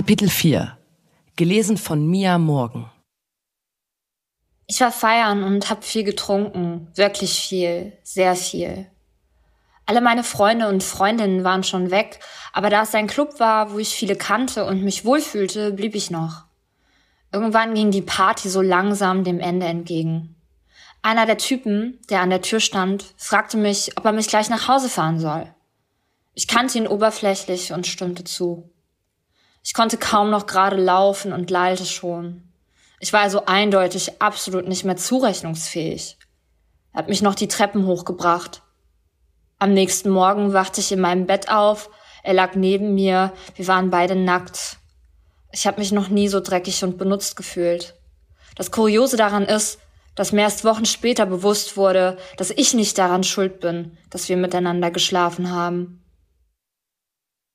Kapitel 4 Gelesen von Mia Morgan Ich war feiern und hab viel getrunken. Wirklich viel. Sehr viel. Alle meine Freunde und Freundinnen waren schon weg, aber da es ein Club war, wo ich viele kannte und mich wohlfühlte, blieb ich noch. Irgendwann ging die Party so langsam dem Ende entgegen. Einer der Typen, der an der Tür stand, fragte mich, ob er mich gleich nach Hause fahren soll. Ich kannte ihn oberflächlich und stimmte zu. Ich konnte kaum noch gerade laufen und lallte schon. Ich war also eindeutig absolut nicht mehr zurechnungsfähig. Er hat mich noch die Treppen hochgebracht. Am nächsten Morgen wachte ich in meinem Bett auf, er lag neben mir, wir waren beide nackt. Ich habe mich noch nie so dreckig und benutzt gefühlt. Das Kuriose daran ist, dass mir erst Wochen später bewusst wurde, dass ich nicht daran schuld bin, dass wir miteinander geschlafen haben.